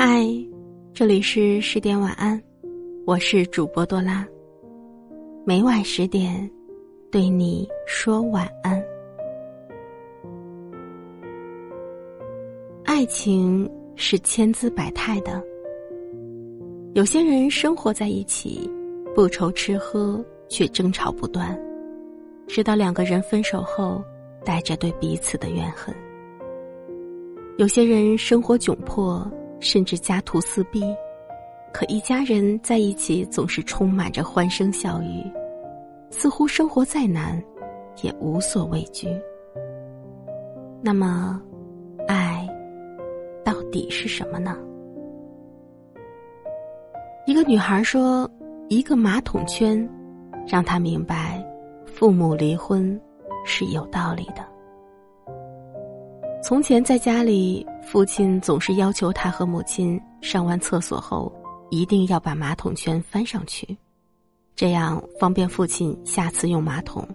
嗨，这里是十点晚安，我是主播多拉。每晚十点，对你说晚安。爱情是千姿百态的，有些人生活在一起，不愁吃喝，却争吵不断，直到两个人分手后，带着对彼此的怨恨。有些人生活窘迫。甚至家徒四壁，可一家人在一起总是充满着欢声笑语，似乎生活再难，也无所畏惧。那么，爱到底是什么呢？一个女孩说：“一个马桶圈，让她明白，父母离婚是有道理的。”从前在家里，父亲总是要求他和母亲上完厕所后，一定要把马桶圈翻上去，这样方便父亲下次用马桶。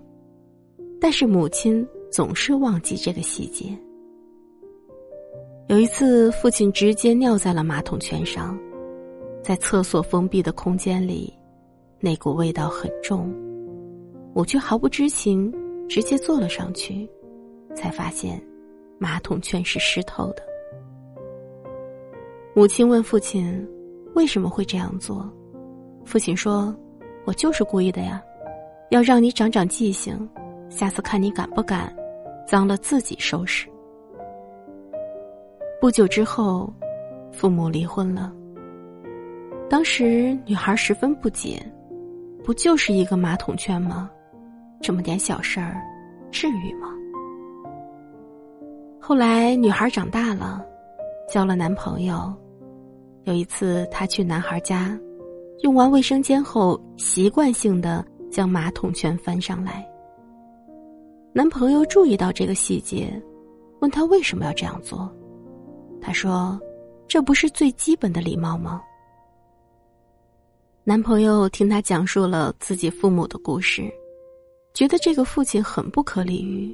但是母亲总是忘记这个细节。有一次，父亲直接尿在了马桶圈上，在厕所封闭的空间里，那股味道很重，我却毫不知情，直接坐了上去，才发现。马桶圈是湿透的。母亲问父亲：“为什么会这样做？”父亲说：“我就是故意的呀，要让你长长记性，下次看你敢不敢，脏了自己收拾。”不久之后，父母离婚了。当时女孩十分不解：“不就是一个马桶圈吗？这么点小事儿，至于吗？”后来，女孩长大了，交了男朋友。有一次，她去男孩家，用完卫生间后，习惯性的将马桶圈翻上来。男朋友注意到这个细节，问他为什么要这样做。他说：“这不是最基本的礼貌吗？”男朋友听他讲述了自己父母的故事，觉得这个父亲很不可理喻。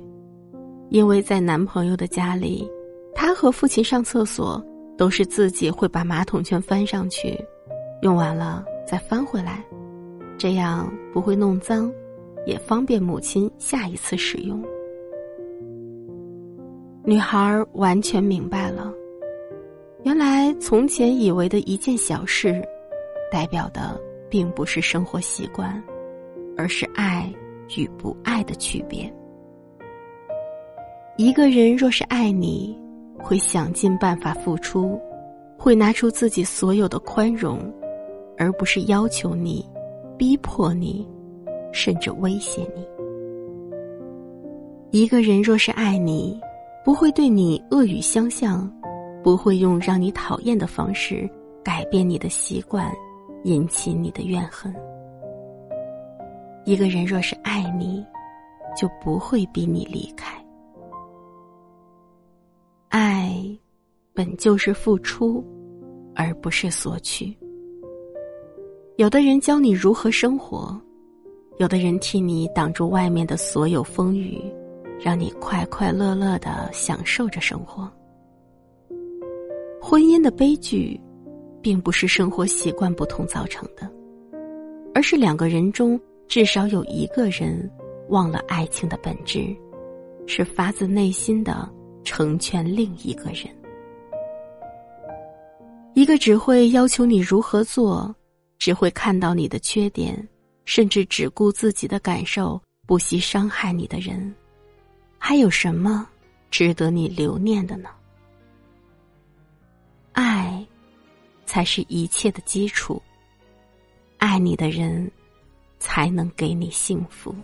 因为在男朋友的家里，他和父亲上厕所都是自己会把马桶圈翻上去，用完了再翻回来，这样不会弄脏，也方便母亲下一次使用。女孩完全明白了，原来从前以为的一件小事，代表的并不是生活习惯，而是爱与不爱的区别。一个人若是爱你，会想尽办法付出，会拿出自己所有的宽容，而不是要求你、逼迫你，甚至威胁你。一个人若是爱你，不会对你恶语相向，不会用让你讨厌的方式改变你的习惯，引起你的怨恨。一个人若是爱你，就不会逼你离开。本就是付出，而不是索取。有的人教你如何生活，有的人替你挡住外面的所有风雨，让你快快乐乐的享受着生活。婚姻的悲剧，并不是生活习惯不同造成的，而是两个人中至少有一个人忘了爱情的本质，是发自内心的。成全另一个人，个只会要求你如何做，只会看到你的缺点，甚至只顾自己的感受，不惜伤害你的人，还有什么值得你留念的呢？爱，才是一切的基础。爱你的人，才能给你幸福。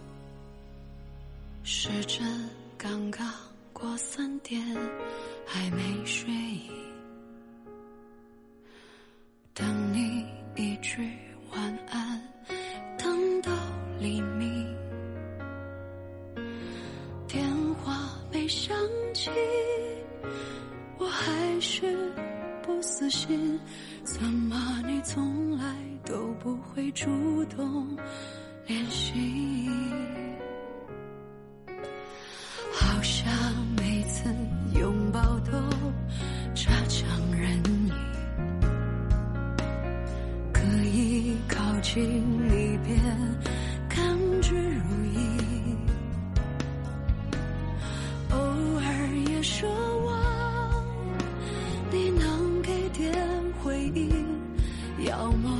时针刚刚。过三点还没睡，等你一句晚安，等到黎明。电话没响起，我还是不死心。怎么你从来都不会主动联系？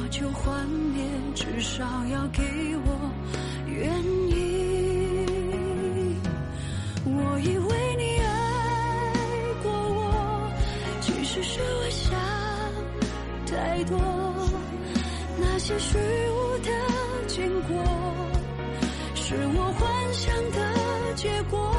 求幻灭，至少要给我原因。我以为你爱过我，其实是我想太多。那些虚无的经过，是我幻想的结果。